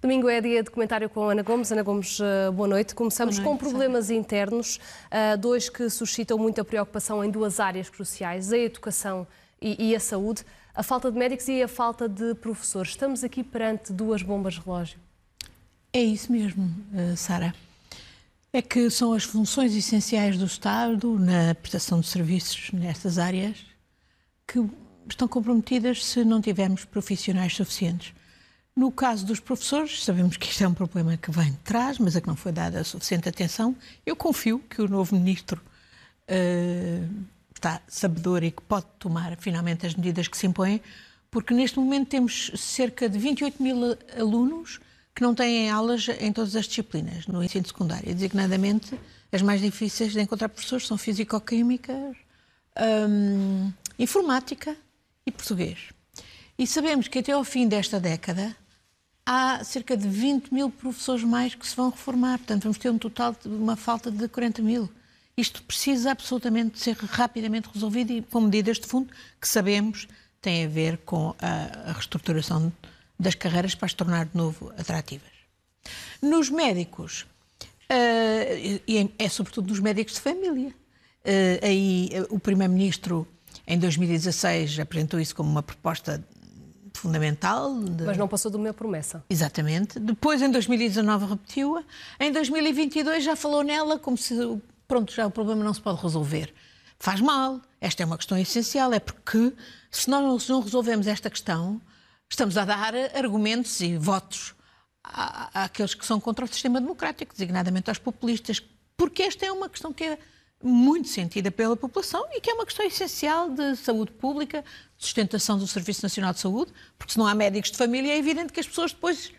Domingo é dia de comentário com Ana Gomes. Ana Gomes, eh, boa noite. Começamos boa noite, com problemas internos, eh, dois que suscitam muita preocupação em duas áreas cruciais, a educação e, a saúde, a falta de médicos e a falta de professores. Estamos aqui perante duas bombas de relógio. É isso mesmo, eh, Sara. É que são as funções essenciais do Estado na prestação de serviços nestas áreas que estão comprometidas se não tivermos profissionais suficientes. No caso dos professores, sabemos que isto é um problema que vem de trás, mas a que não foi dada suficiente atenção. Eu confio que o novo ministro uh, está sabedor e que pode tomar finalmente as medidas que se impõem, porque neste momento temos cerca de 28 mil alunos que não têm aulas em todas as disciplinas no ensino secundário. Designadamente, as mais difíceis de encontrar professores são físico-química, um, informática e português. E sabemos que até ao fim desta década há cerca de 20 mil professores mais que se vão reformar. Portanto, vamos ter um total de uma falta de 40 mil. Isto precisa absolutamente ser rapidamente resolvido e com medidas de fundo que sabemos têm a ver com a reestruturação das carreiras para as tornar de novo atrativas. Nos médicos, uh, e é, é sobretudo nos médicos de família, uh, aí uh, o Primeiro-Ministro em 2016 apresentou isso como uma proposta fundamental. De... Mas não passou de uma promessa. Exatamente. Depois, em 2019, repetiu-a. Em 2022 já falou nela como se, pronto, já o problema não se pode resolver. Faz mal. Esta é uma questão essencial. É porque, se nós não resolvemos esta questão, estamos a dar argumentos e votos àqueles que são contra o sistema democrático, designadamente aos populistas. Porque esta é uma questão que é muito sentida pela população e que é uma questão essencial de saúde pública, de sustentação do Serviço Nacional de Saúde, porque se não há médicos de família é evidente que as pessoas depois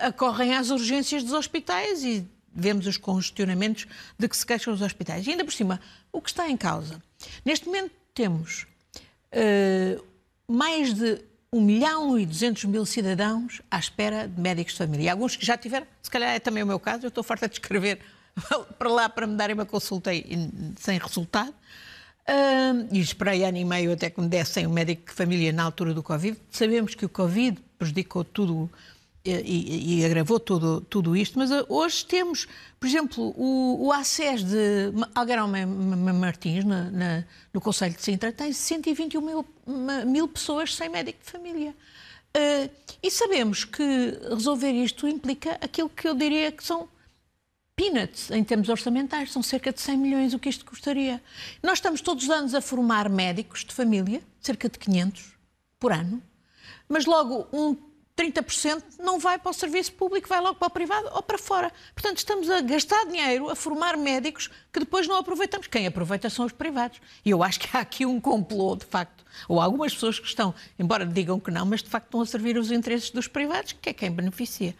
acorrem às urgências dos hospitais e vemos os congestionamentos de que se queixam os hospitais. E ainda por cima, o que está em causa? Neste momento temos uh, mais de 1 milhão e 200 mil cidadãos à espera de médicos de família. Alguns que já tiveram, se calhar é também o meu caso, eu estou farta de escrever para lá para me darem uma consulta sem resultado. Uh, e esperei ano e meio até que me dessem um médico de família na altura do Covid. Sabemos que o Covid prejudicou tudo e, e, agravou tudo, tudo isto, mas uh, hoje temos, por exemplo, o, o ACES de Algarão Martins, na, na, no Conselho de Sintra, tem 121 mil, mil pessoas sem médico de família. Uh, e sabemos que resolver isto implica aquilo que eu diria que são peanuts em termos orçamentais, são cerca de 100 milhões o que isto custaria. Nós estamos todos os anos a formar médicos de família, cerca de 500 por ano, mas logo um 30% não vai para o serviço público, vai logo para o privado ou para fora. Portanto, estamos a gastar dinheiro a formar médicos que depois não aproveitamos. Quem aproveita são os privados. E eu acho que há aqui um complô, de facto. Ou algumas pessoas que estão, embora digam que não, mas de facto estão a servir os interesses dos privados, que é quem beneficia.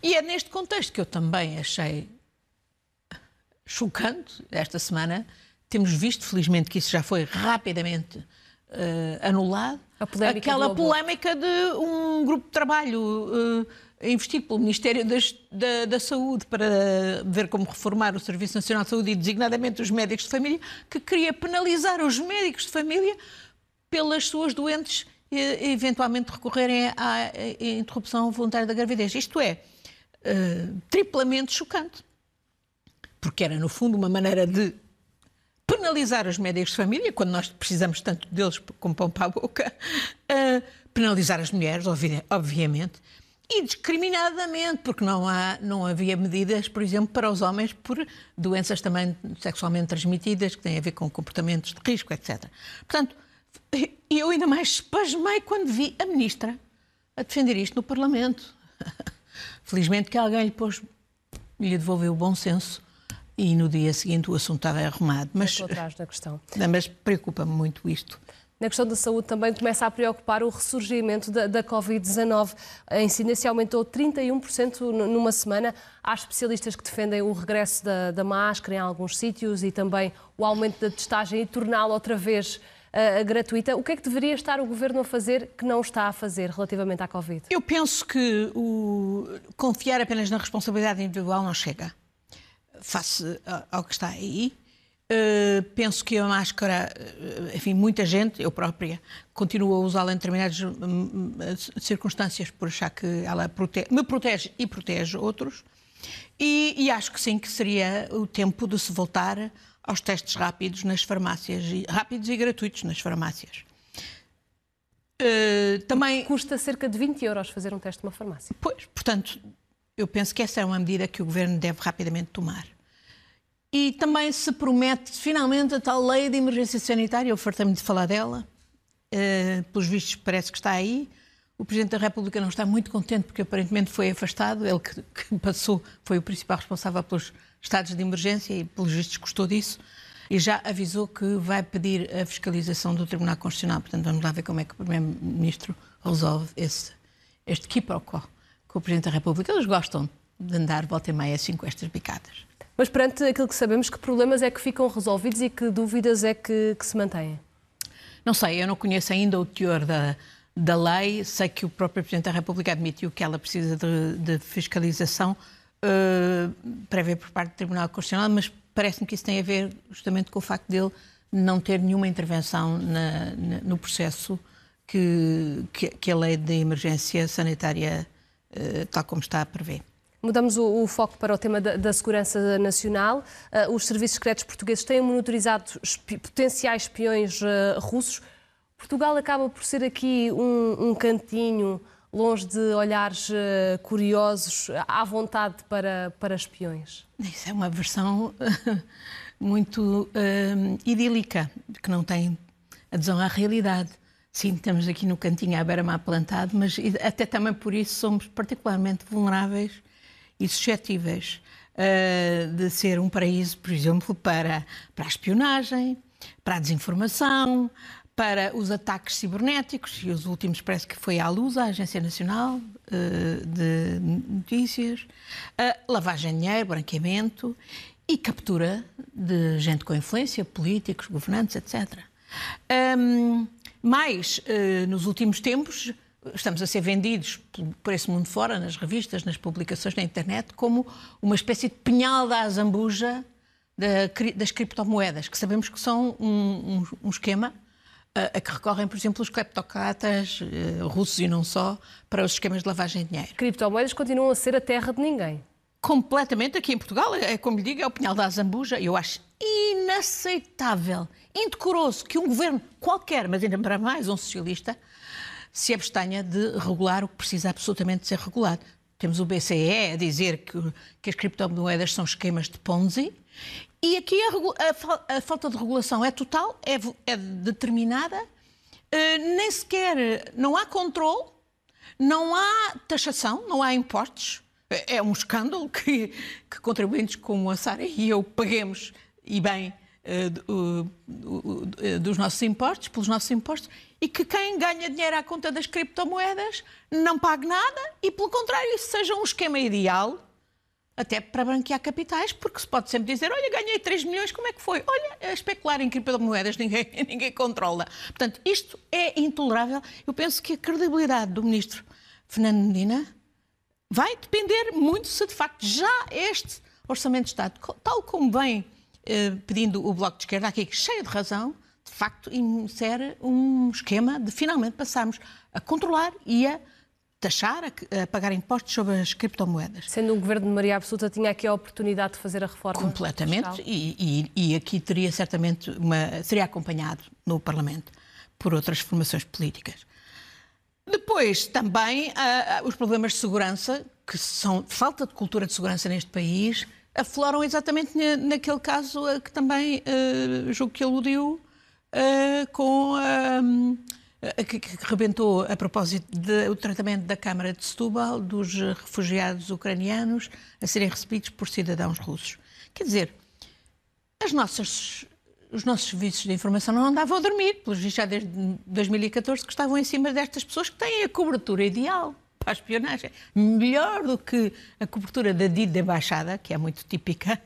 E é neste contexto que eu também achei chocante esta semana. Temos visto, felizmente, que isso já foi rapidamente uh, anulado. Aquela polémica de um grupo de trabalho uh, investido pelo Ministério das, da, da, Saúde para ver como reformar o Serviço Nacional de Saúde e designadamente os médicos de família, que queria penalizar os médicos de família pelas suas doentes e eventualmente recorrerem à interrupção voluntária da gravidez. Isto é uh, triplamente chocante porque era, no fundo, uma maneira de penalizar os médicos de família, quando nós precisamos tanto deles como pão para a boca, uh, penalizar as mulheres, obviamente, e discriminadamente, porque não, há, não havia medidas, por exemplo, para os homens por doenças também sexualmente transmitidas, que têm a ver com comportamentos de risco, etc. Portanto, eu ainda mais espasmei quando vi a ministra a defender isto no Parlamento. Felizmente que alguém lhe pôs, lhe devolveu o bom senso e no dia seguinte o assunto estava arrumado. Mas, atrás da questão. mas preocupa-me muito isto. Na questão da saúde também começa a preocupar o ressurgimento da, da Covid-19. A incidência aumentou 31% numa semana. Há especialistas que defendem o regresso da, da máscara em alguns sítios e também o aumento da testagem e torná-la outra vez uh, gratuita. O que é que deveria estar o Governo a fazer que não está a fazer relativamente à Covid? Eu penso que o... confiar apenas na responsabilidade individual não chega face ao que está aí. Uh, penso que a máscara, enfim, muita gente, eu própria, continua a usá-la em determinadas um, circunstâncias por achar que ela protege, me protege e protege outros. E, e, acho que sim, que seria o tempo de se voltar aos testes rápidos nas farmácias, rápidos e gratuitos nas farmácias. Uh, também custa cerca de 20 euros fazer um teste numa farmácia. Pois, portanto, eu penso que essa é uma medida que o governo deve rapidamente tomar. E também se promete finalmente a tal lei de emergência sanitária, eu fartei-me de falar dela, uh, pelos vistos parece que está aí. O Presidente da República não está muito contente porque aparentemente foi afastado, ele que, que passou, foi o principal responsável pelos estados de emergência e pelos vistos gostou disso e já avisou que vai pedir a fiscalização do Tribunal Constitucional. Portanto, vamos lá ver como é que o Primeiro-Ministro resolve esse, este quiproquo com o Presidente da República. Eles gostam de andar volta e meia assim com estas bicadas. Mas perante aquilo que sabemos, que problemas é que ficam resolvidos e que dúvidas é que, que se mantêm? Não sei, eu não conheço ainda o teor da, da lei. Sei que o próprio Presidente da República admitiu que ela precisa de, de fiscalização uh, prévia por parte do Tribunal Constitucional, mas parece-me que isso tem a ver justamente com o facto dele não ter nenhuma intervenção na, na, no processo que, que, que, a lei de emergência sanitária, tal como está a prever. Mudamos o, o, foco para o tema da, da segurança nacional. Uh, os serviços secretos portugueses têm monitorizado espi potenciais espiões uh, russos. Portugal acaba por ser aqui um, um cantinho longe de olhares uh, curiosos, à vontade para, para espiões? Isso é uma versão muito uh, idílica, que não tem adesão à realidade. Sim, estamos aqui no cantinho à beira-mar plantado, mas até também por isso somos particularmente vulneráveis e suscetíveis uh, de ser um paraíso, por exemplo, para, para a espionagem, para a desinformação, para os ataques cibernéticos, e os últimos parece que foi à luz, a Agência Nacional uh, de Notícias, uh, lavagem de dinheiro, branqueamento e captura de gente com influência, políticos, governantes, etc. Um, mais, uh, nos últimos tempos, estamos a ser vendidos por esse mundo fora, nas revistas, nas publicações na internet, como uma espécie de pinhal da azambuja das criptomoedas, que sabemos que são um, um, um esquema a, que recorrem, por exemplo, os cleptocratas uh, russos e não só, para os esquemas de lavagem de dinheiro. Criptomoedas continuam a ser a terra de ninguém. Completamente aqui em Portugal, é como lhe digo, é o pinhal da Zambuja. Eu acho inaceitável, indecoroso que um governo qualquer, mas ainda para mais um socialista, se abstenha de regular o que precisa absolutamente ser regulado. Temos o BCE a dizer que, que as criptomoedas são esquemas de Ponzi e aqui a, a, a falta de regulação é total, é, é determinada, uh, nem sequer não há controle, não há taxação, não há impostos. É, é um escândalo que, que contribuintes como a Sara e eu paguemos, e bem, dos nossos impostos, pelos nossos impostos, e que quem ganha dinheiro à conta das criptomoedas não pague nada e, pelo contrário, isso seja um esquema ideal até para branquear capitais, porque se pode sempre dizer, olha, ganhei 3 milhões, como é que foi? Olha, especular em criptomoedas ninguém, ninguém controla. Portanto, isto é intolerável. Eu penso que a credibilidade do ministro Fernando Medina vai depender muito se de facto já este Orçamento de Estado, tal como vem eh, pedindo o Bloco de Esquerda, aqui cheio de razão, de facto insere um esquema de finalmente passarmos a controlar e a taxar, a, pagar impostos sobre as criptomoedas. Sendo um governo de maioria absoluta, tinha aqui a oportunidade de fazer a reforma Completamente, e, e, e, aqui teria certamente uma, seria acompanhado no Parlamento por outras formações políticas. Depois, também, uh, os problemas de segurança, que são falta de cultura de segurança neste país, afloram exatamente naquele caso a que também uh, julgo que aludiu uh, com a eh, que, que rebentou a propósito do tratamento da Câmara de Setúbal dos refugiados ucranianos a serem recebidos por cidadãos russos. Quer dizer, as nossas, os nossos serviços de informação não andavam a dormir, pelos já desde 2014 que estavam em cima destas pessoas que têm a cobertura ideal para a espionagem. Melhor do que a cobertura da DID da Embaixada, que é muito típica,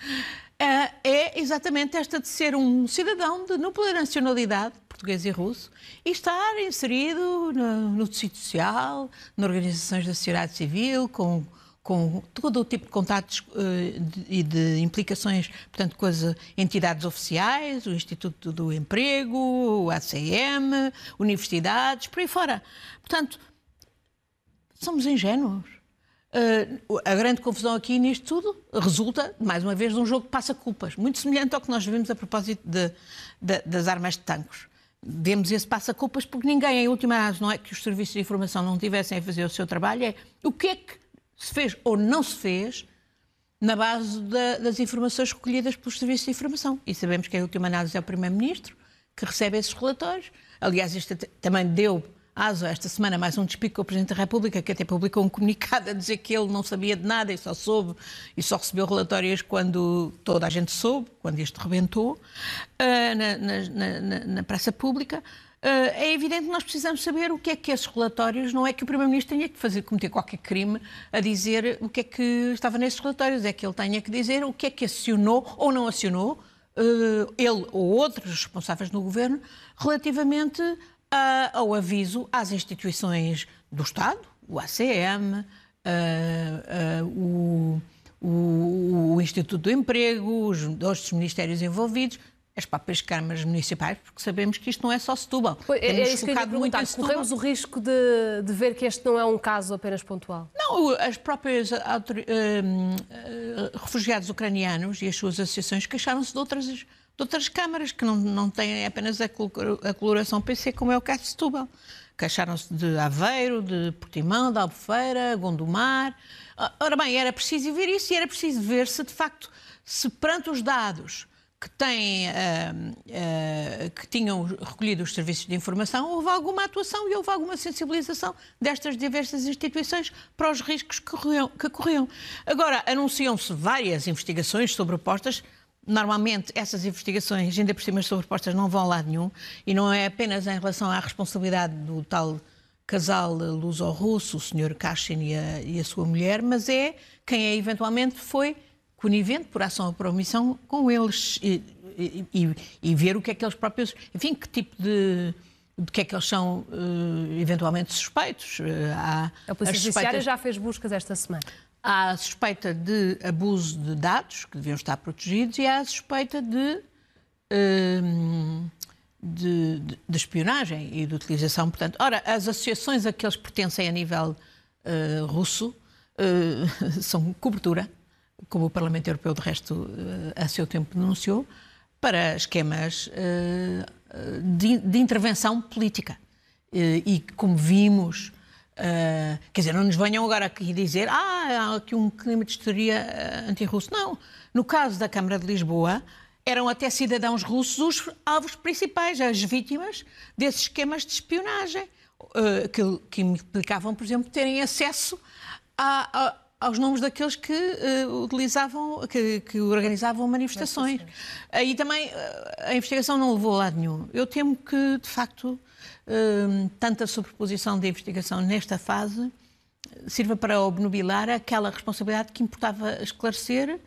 eh, é exatamente esta de ser um cidadão de dupla nacionalidade português e russo, e estar inserido no, no tecido social, nas organizações da sociedade civil, com, com todo o tipo de contatos uh, e de, implicações, portanto, com as entidades oficiais, o Instituto do Emprego, o ACM, universidades, por aí fora. Portanto, somos ingênuos. Uh, a grande confusão aqui nisto tudo resulta, mais uma vez, de um jogo que passa culpas, muito semelhante ao que nós vimos a propósito de, de, das armas de tanques. Vemos esse passa-culpas porque ninguém, em última análise, não é que os serviços de informação não tivessem a fazer o seu trabalho, é o que é que se fez ou não se fez na base da, das informações recolhidas pelos serviços de informação. E sabemos que, em última análise, é o Primeiro-Ministro que recebe esses relatórios. Aliás, isto também deu aso esta semana mais um despique com o Presidente da República, que até publicou um comunicado a dizer que ele não sabia de nada e só soube e só recebeu relatórios quando toda a gente soube, quando isto rebentou, uh, na, na, na, na praça pública. Uh, é evidente que nós precisamos saber o que é que esses relatórios, não é que o Primeiro-Ministro tenha que fazer, cometer qualquer crime a dizer o que é que estava nesses relatórios, é que ele tenha que dizer o que é que acionou ou não acionou, uh, ele ou outros responsáveis no Governo, relativamente a, ao aviso às instituições do Estado, o ACM, uh, o, o, o Instituto do Emprego, os outros ministérios envolvidos, as próprias câmaras municipais, porque sabemos que isto não é só Setúbal. Pois, é, é isso que eu ia perguntar. Corremos o risco de, de, ver que este não é um caso apenas pontual? Não, as próprias uh, uh, refugiados ucranianos e as suas associações queixaram-se de outras, de outras câmaras que não, não têm apenas a, coloração PC, como é o caso de Setúbal. Queixaram-se de Aveiro, de Portimão, de Albufeira, Gondomar. Ora bem, era preciso ver isso e era preciso ver se, de facto, se perante os dados que, têm, uh, uh, que tinham recolhido os serviços de informação, houve alguma atuação e houve alguma sensibilização destas diversas instituições para os riscos que corriam. Que corriam. Agora, anunciam-se várias investigações sobrepostas. Normalmente, essas investigações, ainda por cima sobrepostas, não vão a lado nenhum e não é apenas em relação à responsabilidade do tal casal luso-russo, o Sr. Kashin e a, e a sua mulher, mas é quem é eventualmente foi conivente por ação ou por omissão com eles e, e, e, ver o que é que eles próprios, enfim, que tipo de de que é que eles são uh, eventualmente suspeitos. Uh, há a Polícia Judiciária já fez buscas esta semana. Há a suspeita de abuso de dados, que deviam estar protegidos, e há a suspeita de, uh, de, de, de, espionagem e de utilização. Portanto, ora, as associações a que eles pertencem a nível russo são cobertura como o Parlamento Europeu, de resto, eh, a seu tempo denunciou, para esquemas de, intervenção política. E como vimos, quer dizer, não nos venham agora aqui dizer ah, há aqui um clima de histeria anti-russo. Não. No caso da Câmara de Lisboa, eram até cidadãos russos os alvos principais, as vítimas desses esquemas de espionagem, que, que implicavam, por exemplo, terem acesso a, a aos nomes daqueles que uh, utilizavam, que, que, organizavam manifestações. Aí também uh, a investigação não levou a lado nenhum. Eu temo que, de facto, uh, tanta sobreposição de investigação nesta fase sirva para obnubilar aquela responsabilidade que importava esclarecer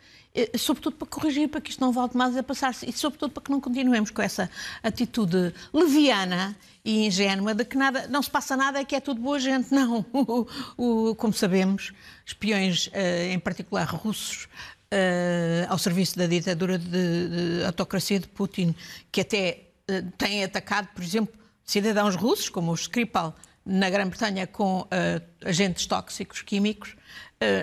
sobretudo para corrigir, para que isto não volte mais a passar-se e sobretudo para que não continuemos com essa atitude leviana e ingênua de que nada, não se passa nada, é que é tudo boa gente. Não, o, o, como sabemos, espiões, eh, em particular russos, Uh, ao serviço da ditadura de, de, autocracia de Putin, que até têm atacado, por exemplo, cidadãos russos, como o Skripal, na Grã-Bretanha, com uh, agentes tóxicos químicos,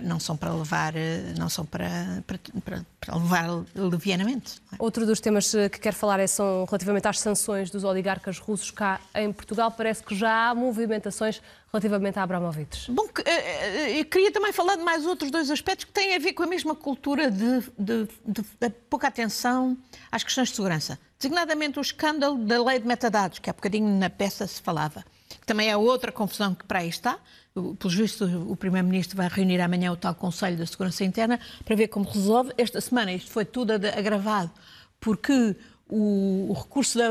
não são para levar, eh, não são para, para, para levar levianamente. É? Outro dos temas eh, que quero falar é são relativamente às sanções dos oligarcas russos cá em Portugal. Parece que já há movimentações relativamente a Abramovich. Bom, eu queria também falar de mais outros dois aspectos que têm a ver com a mesma cultura de, de, de, de pouca atenção às questões de segurança. Designadamente o escândalo da lei de metadados, que há bocadinho na peça se falava. Que também é outra confusão que para aí está pelos vistos, o Primeiro-Ministro vai reunir amanhã o tal Conselho da Segurança Interna para ver como resolve. Esta semana isto foi tudo agravado porque o, o recurso da,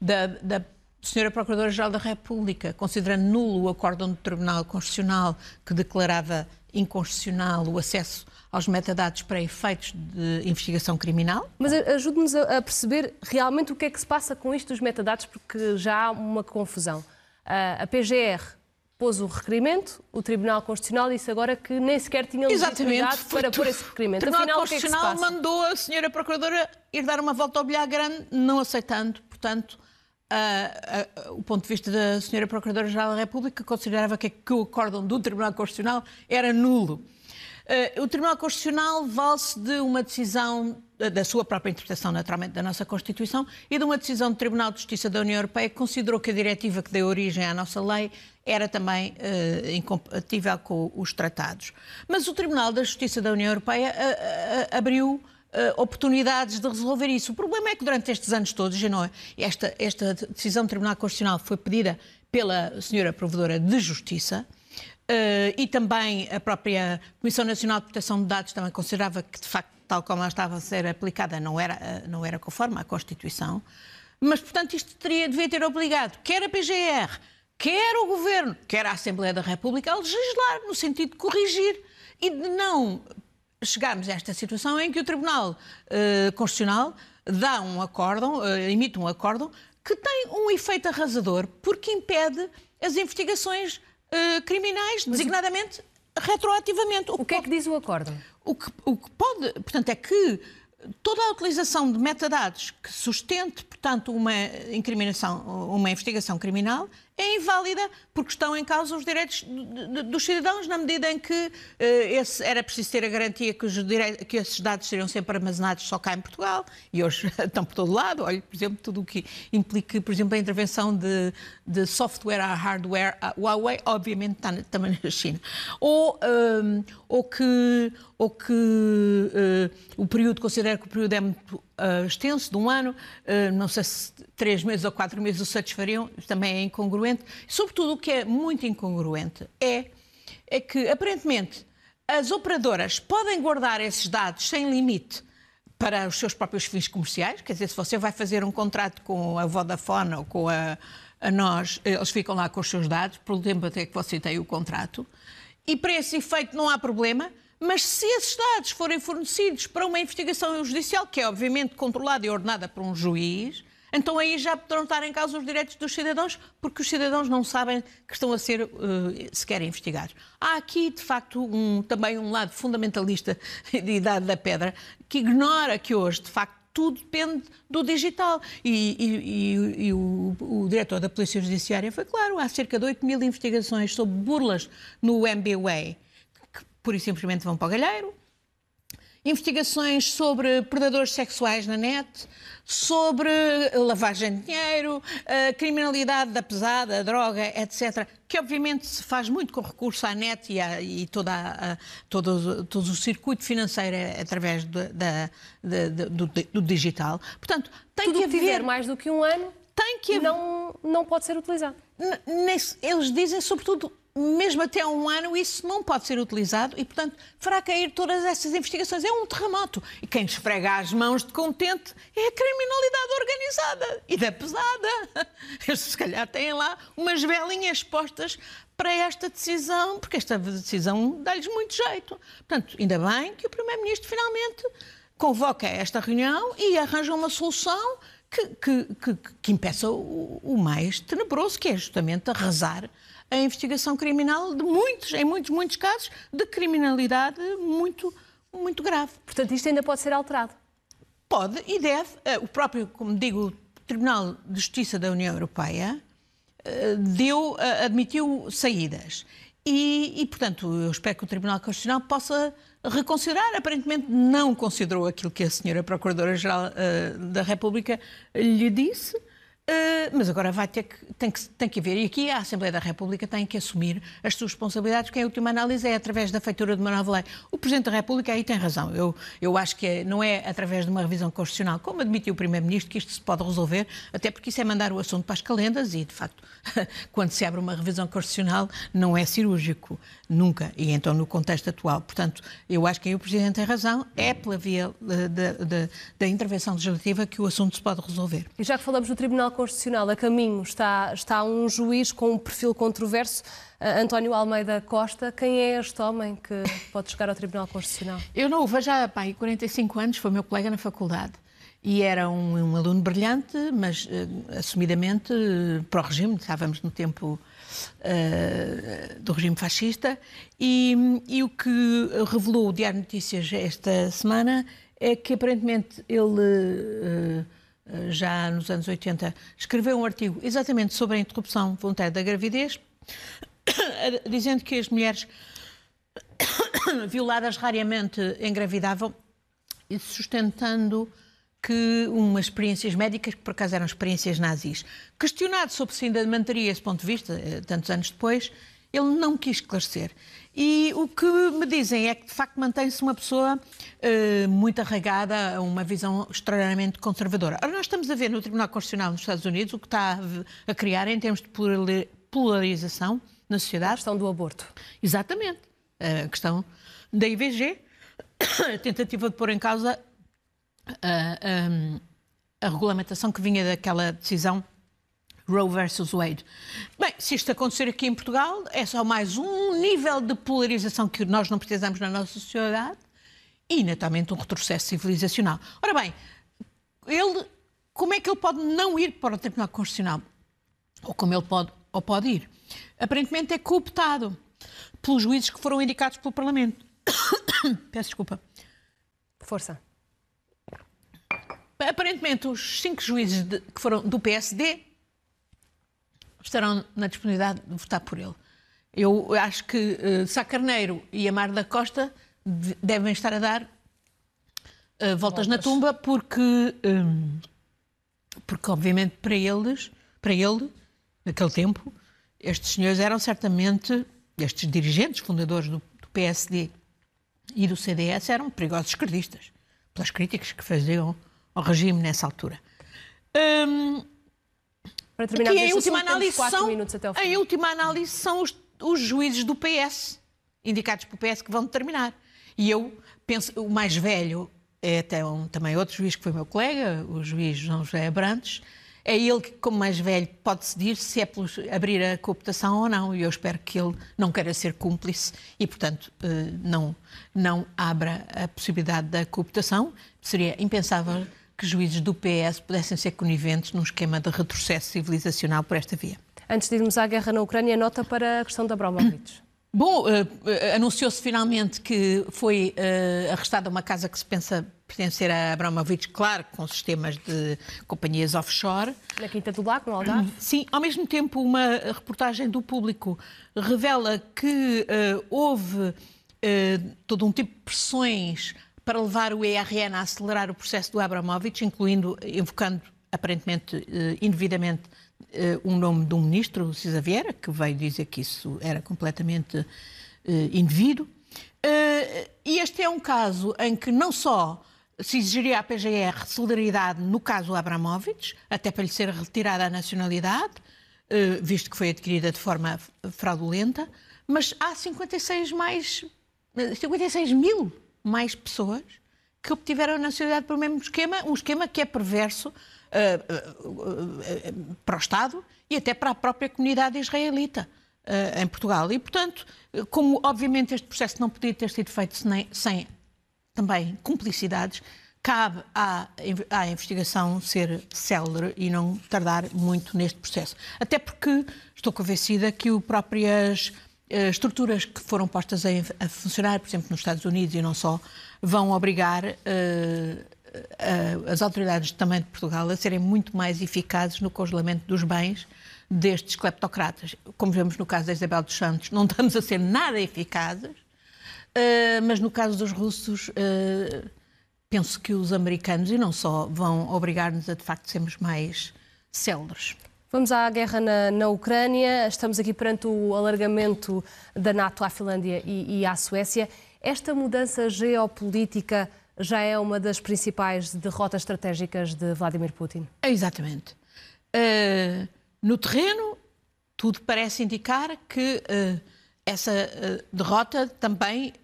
da, da, da Senhora Procuradora-Geral da República, considerando nulo o acórdão do Tribunal Constitucional que declarava inconstitucional o acesso aos metadados para efeitos de investigação criminal. Mas ajude-nos a perceber realmente o que é que se passa com isto dos metadados, porque já há uma confusão. A PGR pôs o requerimento, o Tribunal Constitucional disse agora que nem sequer tinha legitimidade para pôr esse requerimento. O Tribunal Afinal, Constitucional que é que mandou a senhora Procuradora ir dar uma volta ao bilhar grande, não aceitando, portanto, uh, uh, o ponto de vista da senhora Procuradora-Geral da República considerava que, que o acórdão do Tribunal Constitucional era nulo. Uh, o Tribunal Constitucional vale-se de uma decisão da sua própria interpretação, naturalmente, da nossa Constituição e de uma decisão do Tribunal de Justiça da União Europeia que considerou que a diretiva que deu origem à nossa lei era também uh, incompatível com os tratados. Mas o Tribunal da Justiça da União Europeia uh, abriu oportunidades de resolver isso. O problema é que durante estes anos todos, não é, esta, esta decisão do Tribunal Constitucional foi pedida pela senhora Provedora de Justiça, Uh, e também a própria Comissão Nacional de Proteção de Dados também considerava que, de facto, tal como ela estava a ser aplicada, não era, uh, não era conforme à Constituição. Mas, portanto, isto teria, devia ter obrigado quer a PGR, quer o Governo, quer a Assembleia da República a legislar no sentido de corrigir e de não chegarmos a esta situação em que o Tribunal uh, Constitucional dá um acórdão, emite um acórdão que tem um efeito arrasador porque impede as investigações uh, criminais, Mas designadamente retroativamente. O, o que, é que diz o acordo? O que, o que pode, portanto, é que toda a utilização de metadados que sustente, portanto, uma incriminação, uma investigação criminal, é inválida porque estão em causa os direitos dos cidadãos, na medida em que uh, esse, era preciso ter a garantia que, direitos, que, esses dados seriam sempre armazenados só cá em Portugal e hoje estão por todo lado. Olha, por exemplo, tudo o que implica, por exemplo, a intervenção de, de software a hardware, a Huawei, obviamente está também na China. Ou, um, ou que, ou que uh, o período, considero que o período é muito uh, extenso, de um ano, não sei se três meses ou quatro meses o satisfariam, também é incongruente. Sobretudo, o que é muito incongruente é, é que, aparentemente, as operadoras podem guardar esses dados sem limite para os seus próprios fins comerciais. Quer dizer, se você vai fazer um contrato com a Vodafone ou com a, a nós, eles ficam lá com os seus dados, pelo tempo até que você tem o contrato. E para esse efeito não há problema. Mas se esses dados forem fornecidos para uma investigação judicial, que é obviamente controlada e ordenada por um juiz, então aí já poderão estar em causa os direitos dos cidadãos, porque os cidadãos não sabem que estão a ser uh, sequer investigados. Há aqui, de facto, um, também um lado fundamentalista de idade da pedra, que ignora que hoje, de facto, tudo depende do digital. E, e, e, e o, o, diretor da Polícia Judiciária foi claro, há cerca de 8 mil investigações sobre burlas no MBWay, que pura e simplesmente vão para o galheiro, investigações sobre predadores sexuais na net, sobre lavagem de dinheiro, criminalidade da pesada, droga, etc., que obviamente se faz muito com recurso à net e, a, e toda a, todo, todo o circuito financeiro através de, de, de, do, do, digital. Portanto, tem Tudo que haver... tiver mais do que um ano tem que haver... não, não pode ser utilizado. Eles dizem, sobretudo, mesmo até um ano, isso não pode ser utilizado e, portanto, fará cair todas essas investigações. É um terremoto. E quem esfrega as mãos de contente é a criminalidade organizada e da pesada. Eles, se calhar, têm lá umas velinhas postas para esta decisão, porque esta decisão dá-lhes muito jeito. Portanto, ainda bem que o Primeiro-Ministro finalmente convoca esta reunião e arranja uma solução que, que, que, que impeça o, o mais tenebroso, que é justamente arrasar a investigação criminal de muitos, em muitos, muitos casos, de criminalidade muito, muito grave. Portanto, isto ainda pode ser alterado? Pode e deve. Eh, o próprio, como digo, Tribunal de Justiça da União Europeia eh, deu, eh, admitiu saídas. E, e, portanto, eu espero que o Tribunal Constitucional possa reconsiderar. Aparentemente não considerou aquilo que a senhora Procuradora-Geral da República lhe disse. Uh, mas agora vai ter que tem, que tem que haver, e aqui a Assembleia da República tem que assumir as suas responsabilidades, que em última análise é através da feitura de uma nova lei. O Presidente da República aí tem razão. Eu, eu acho que é, não é através de uma revisão constitucional, como admitiu o Primeiro-Ministro, que isto se pode resolver, até porque isso é mandar o assunto para as calendas e, de facto, quando se abre uma revisão constitucional, não é cirúrgico, nunca, e então no contexto atual. Portanto, eu acho que aí o Presidente tem razão, é pela via eh, da intervenção legislativa que o assunto se pode resolver. E já que falamos do Tribunal Constitucional, a caminho está, está um juiz com um perfil controverso, uh, António Almeida Costa. Quem é este homem que pode chegar ao Tribunal Constitucional? Eu não o vejo há pá, 45 anos, foi meu colega na faculdade. E era um, um aluno brilhante, mas uh, assumidamente uh, para o regime, estávamos no tempo uh, do regime fascista, e, e, o que revelou o Diário de Notícias esta semana é que aparentemente ele, já nos anos 80, escreveu um artigo exatamente sobre a interrupção voluntária da gravidez, dizendo que as mulheres violadas raramente engravidavam e sustentando que umas experiências médicas, que por acaso eram experiências nazis. Questionado sobre se ainda manteria esse ponto de vista, eh, tantos anos depois, ele não quis esclarecer. E o que me dizem é que, de facto, mantém-se uma pessoa uh, muito arraigada a uma visão extraordinariamente conservadora. Ora, nós estamos a ver no Tribunal Constitucional nos Estados Unidos o que está a criar em termos de polarização na sociedade. A questão do aborto. Exatamente. A questão da IVG, a tentativa de pôr em causa a, a, regulamentação que vinha daquela decisão Roe versus Wade. Bem, se isto acontecer aqui em Portugal, é só mais um nível de polarização que nós não precisamos na nossa sociedade e, naturalmente, um retrocesso civilizacional. Ora bem, ele, como é que ele pode não ir para o Tribunal Constitucional? Ou como ele pode, ou pode ir? Aparentemente é cooptado pelos juízes que foram indicados pelo Parlamento. Peço desculpa. Força. Aparentemente, os cinco juízes de, que foram do PSD estarão na disponibilidade de votar por ele. Eu acho que uh, Sá Carneiro e Amar da Costa devem estar a dar uh, voltas, voltas, na tumba porque, um, porque obviamente para eles, para ele, naquele tempo, estes senhores eram certamente, estes dirigentes, fundadores do, do PSD e do CDS, eram perigosos esquerdistas, pelas críticas que faziam ao regime nessa altura. Um, Para terminar, aqui, em última análise são, em última análise são os, os juízes do PS, indicados pelo PS, que vão determinar. E eu penso, o mais velho é até um, também outro juiz que foi meu colega, o juiz João José Abrantes, é ele que, como mais velho, pode decidir se é por abrir a cooptação ou não. E eu espero que ele não queira ser cúmplice e, portanto, eh, não, não abra a possibilidade da cooptação. Seria impensável que juízes do PS pudessem ser coniventes num esquema de retrocesso civilizacional por esta via. Antes de irmos à guerra na Ucrânia, nota para a questão da Abramovich. Bom, uh, anunciou-se finalmente que foi uh, arrestada uma casa que se pensa pertencer a Abramovich, claro, com sistemas de companhias offshore. Na Quinta do Lago, no Algarve? Sim, ao mesmo tempo, uma reportagem do público revela que uh, houve todo um tipo de pressões para levar o ERN a acelerar o processo do Abramovich, incluindo, invocando aparentemente eh, indevidamente eh, um nome de um ministro, Cisa Vieira, que veio dizer que isso era completamente eh, indevido. E este é um caso em que não só se exigiria à PGR solidariedade no caso Abramovich, até para lhe ser retirada a nacionalidade, visto que foi adquirida de forma fraudulenta, mas há 56 mais 56 mil mais pessoas que obtiveram a nacionalidade pelo mesmo esquema, um esquema que é perverso uh, uh, uh, para o Estado e até para a própria comunidade israelita em Portugal. E, portanto, como obviamente este processo não podia ter sido feito sem, sem também cumplicidades, cabe à, à, investigação ser célere e não tardar muito neste processo. Até porque estou convencida que o próprias eh, estruturas que foram postas a, funcionar, por exemplo, nos Estados Unidos e não só, vão obrigar uh, uh, as autoridades também de Portugal a serem muito mais eficazes no congelamento dos bens destes cleptocratas. Como vemos no caso da Isabel dos Santos, não estamos a ser nada eficazes, mas no caso dos russos, penso que os americanos, e não só, vão obrigar-nos a de facto sermos mais céleres. Vamos à guerra na, na, Ucrânia. Estamos aqui perante o alargamento da NATO à Finlândia e, e, à Suécia. Esta mudança geopolítica já é uma das principais derrotas estratégicas de Vladimir Putin? Exatamente. Uh, no terreno, tudo parece indicar que uh, essa uh, derrota também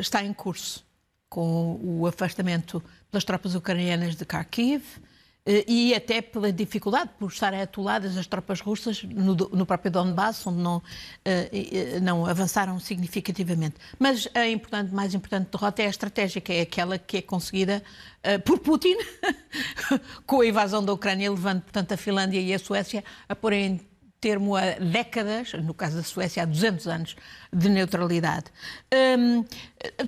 está em curso, com o afastamento das tropas ucranianas de Kharkiv e até pela dificuldade por estarem atoladas as tropas russas no, no próprio Donbass, onde não, não avançaram significativamente. Mas a importante, mais importante derrota é a estratégica, é aquela que é conseguida por Putin, com a invasão da Ucrânia, levando, portanto, a Finlândia e a Suécia a porem termo há décadas, no caso da Suécia há 200 anos, de neutralidade. Hum,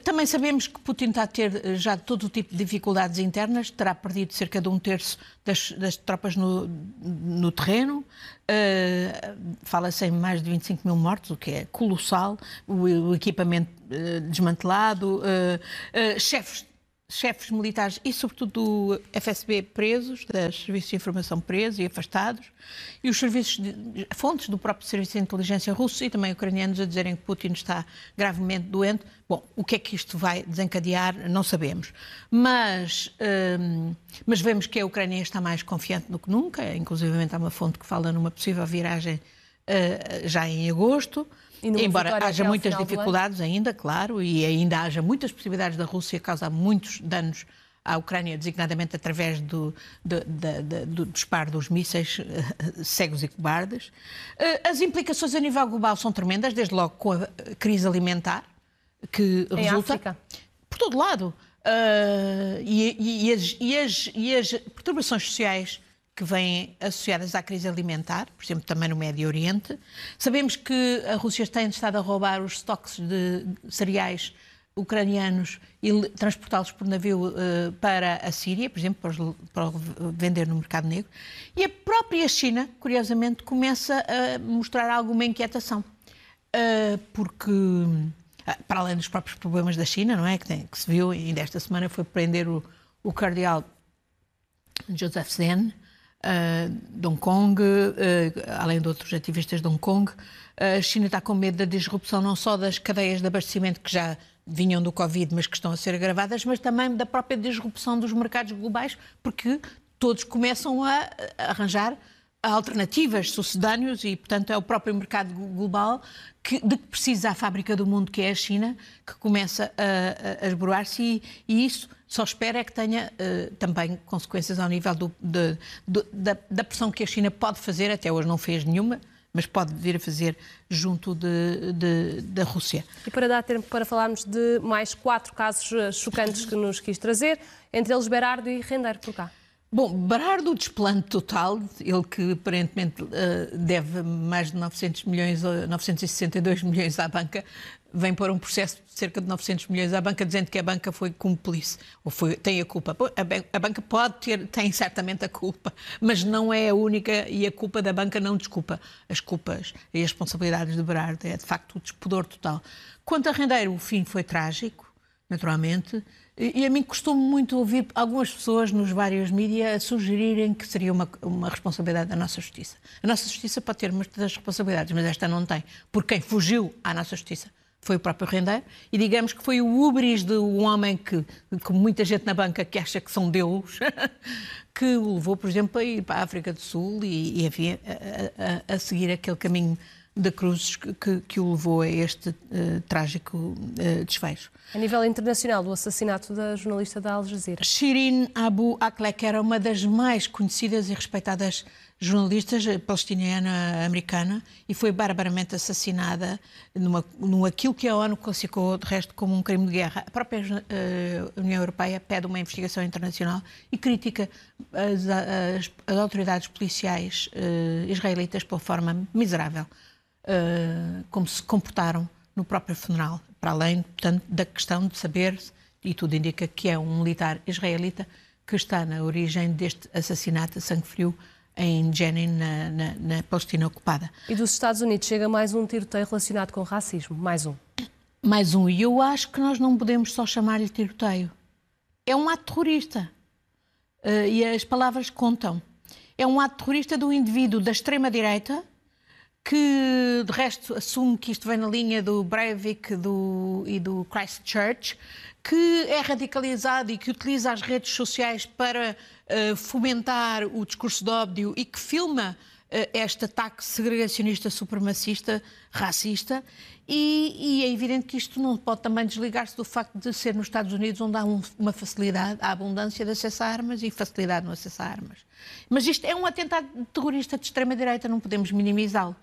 também sabemos que Putin está a ter já todo o tipo de dificuldades internas, terá perdido cerca de um terço das, das tropas no, no terreno, uh, fala-se em mais de 25 mil mortos, o que é colossal, o, o equipamento uh, desmantelado, uh, chefes chefes militares e, sobretudo, do FSB presos, das serviços de informação presos e afastados, e os serviços, de, fontes do próprio Serviço de Inteligência russo e também ucranianos a dizerem que Putin está gravemente doente. Bom, o que é que isto vai desencadear, não sabemos. Mas, hum, mas vemos que a Ucrânia está mais confiante do que nunca, inclusive há uma fonte que fala numa possível viragem uh, já em agosto. Embora haja muitas dificuldades ainda, claro, e ainda haja muitas possibilidades da Rússia causar muitos danos à Ucrânia, designadamente através do, do, do, do disparo dos mísseis uh, cegos e cobardes. Uh, as implicações a nível global são tremendas, desde logo com a crise alimentar, que em resulta África. por todo lado. Uh, e, e, e, as, e, as, e as perturbações sociais que vêm associadas à crise alimentar, por exemplo, também no Médio Oriente. Sabemos que a Rússia tem estado a roubar os estoques de cereais ucranianos e transportá-los por navio uh, para a Síria, por exemplo, para, para, vender no mercado negro. E a própria China, curiosamente, começa a mostrar alguma inquietação, uh, porque uh, para além dos próprios problemas da China, não é que, tem, que se viu ainda esta semana foi prender o, o cardeal Joseph Zen, uh, de Hong Kong, uh, além de outros ativistas de Hong Kong. a China está com medo da disrupção não só das cadeias de abastecimento que já vinham do Covid, mas que estão a ser agravadas, mas também da própria disrupção dos mercados globais, porque todos começam a arranjar alternativas, sucedâneos, e, portanto, é o próprio mercado global que, de que precisa a fábrica do mundo, que é a China, que começa a, esboroar-se, e, e, isso só espera é que tenha uh, também consequências ao nível do, de, de, da, da, pressão que a China pode fazer, até hoje não fez nenhuma, mas pode vir a fazer junto de, de, da Rússia. E para dar tempo para falarmos de mais quatro casos eh, chocantes que nos quis trazer, entre eles Berardo e Render, por cá. Bom, Berardo, o desplante total, ele que aparentemente uh, deve mais de 900 milhões, 962 milhões à banca, vem pôr um processo de cerca de 900 milhões à banca, dizendo que a banca foi cúmplice, ou foi, tem a culpa. A, banca pode ter, tem certamente a culpa, mas não é a única e a culpa da banca não desculpa as culpas e as responsabilidades de Berardo. É de facto o despudor total. Quanto a Rendeiro, o fim foi trágico, naturalmente. E a mim custou-me muito ouvir algumas pessoas nos vários mídias sugerirem que seria uma, uma responsabilidade da nossa justiça. A nossa justiça pode ter muitas responsabilidades, mas esta não tem. Porque quem fugiu à nossa justiça foi o próprio rendeiro, e digamos que foi o ubris de um homem que, como muita gente na banca que acha que são Deus, que o levou, por exemplo, a ir para a África do Sul e, e enfim, a, a, a seguir aquele caminho da Cruzes que, que, o levou a este uh, trágico uh, desfecho. A nível internacional, o assassinato da jornalista da Al Jazeera. Shirin Abu Akleh era uma das mais conhecidas e respeitadas jornalistas eh, palestiniana-americana e foi barbaramente assassinada numa, num aquilo que a ONU classificou, de resto, como um crime de guerra. A própria uh, União Europeia pede uma investigação internacional e critica as, as, as autoridades policiais uh, israelitas pela forma miserável uh, como se comportaram no próprio funeral, para além, portanto, da questão de saber, e tudo indica que é um militar israelita que está na origem deste assassinato a sangue frio em Jenin, na, na, na Palestina ocupada. E dos Estados Unidos chega mais um tiroteio relacionado com racismo, mais um. Mais um. E eu acho que nós não podemos só chamar-lhe tiroteio. É um ato terrorista. Uh, e as palavras contam. É um ato terrorista do indivíduo da extrema-direita que de resto assume que isto vem na linha do Breivik do, e do Christchurch, que é radicalizado e que utiliza as redes sociais para uh, fomentar o discurso de ódio e que filma este ataque segregacionista, supremacista, racista, e, e, é evidente que isto não pode também desligar-se do facto de ser nos Estados Unidos onde há um, uma facilidade, há abundância de acesso a armas e facilidade no acesso a armas. Mas isto é um atentado terrorista de extrema-direita, não podemos minimizá-lo.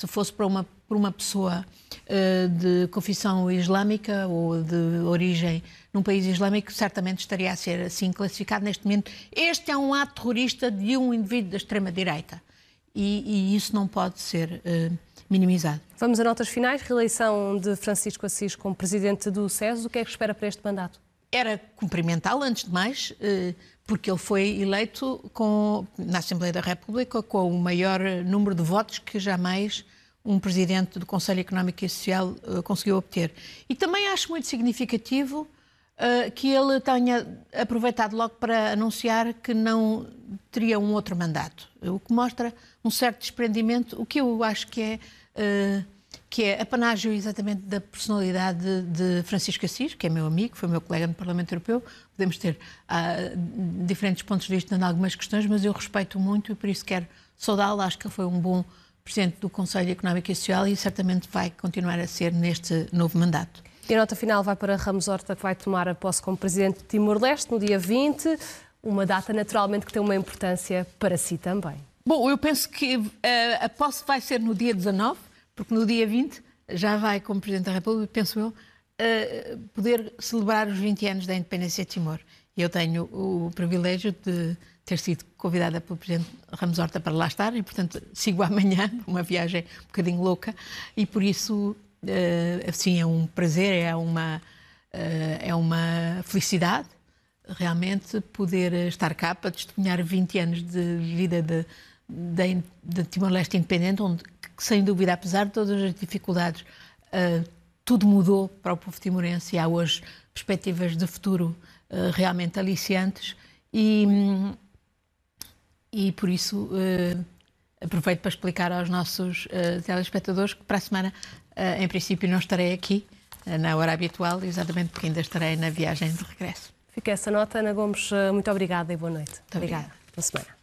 Se fosse para uma, para uma pessoa uh, de confissão islâmica ou de origem num país islâmico, certamente estaria a ser assim classificado neste momento. Este é um ato terrorista de um indivíduo da extrema-direita. E, e, isso não pode ser uh, minimizado. Vamos a notas finais. Reeleição de Francisco Assis como presidente do SES. O que é que espera para este mandato? Era cumprimentá-lo, antes de mais, uh, porque ele foi eleito com, na Assembleia da República com o maior número de votos que jamais um presidente do Conselho Económico e Social uh, conseguiu obter. E também acho muito significativo uh, que ele tenha aproveitado logo para anunciar que não teria um outro mandato, o que mostra um certo desprendimento, o que eu acho que é. Uh, que é apanágio exatamente da personalidade de, de, Francisco Assis, que é meu amigo, foi meu colega no Parlamento Europeu. Podemos ter uh, diferentes pontos de vista em algumas questões, mas eu respeito muito e por isso quero saudá-lo. Acho que ele foi um bom Presidente do Conselho Económico e Social e certamente vai continuar a ser neste novo mandato. E a nota final vai para Ramos Horta, que vai tomar a posse como Presidente de Timor-Leste no dia 20, uma data naturalmente que tem uma importância para si também. Bom, eu penso que uh, a posse vai ser no dia 19, porque no dia 20 já vai, como Presidente da República, penso eu, uh, poder celebrar os 20 anos da independência de Timor. Eu tenho o privilégio de ter sido convidada pelo Presidente Ramos Horta para lá estar e, portanto, sigo amanhã, uma viagem um bocadinho louca, e por isso, assim, é um prazer, é uma, eh, é uma felicidade realmente poder estar cá para testemunhar 20 anos de vida de, de, de Timor-Leste independente, onde, sem dúvida, apesar de todas as dificuldades, uh, tudo mudou para o povo timorense e há hoje perspectivas de futuro uh, realmente aliciantes. E, e por isso uh, aproveito para explicar aos nossos uh, telespectadores que para a semana, em princípio, não estarei aqui na hora habitual, exatamente porque ainda estarei na viagem de regresso. Fica essa nota, Ana Gomes. Muito obrigada e boa noite. Muito obrigada. Boa semana.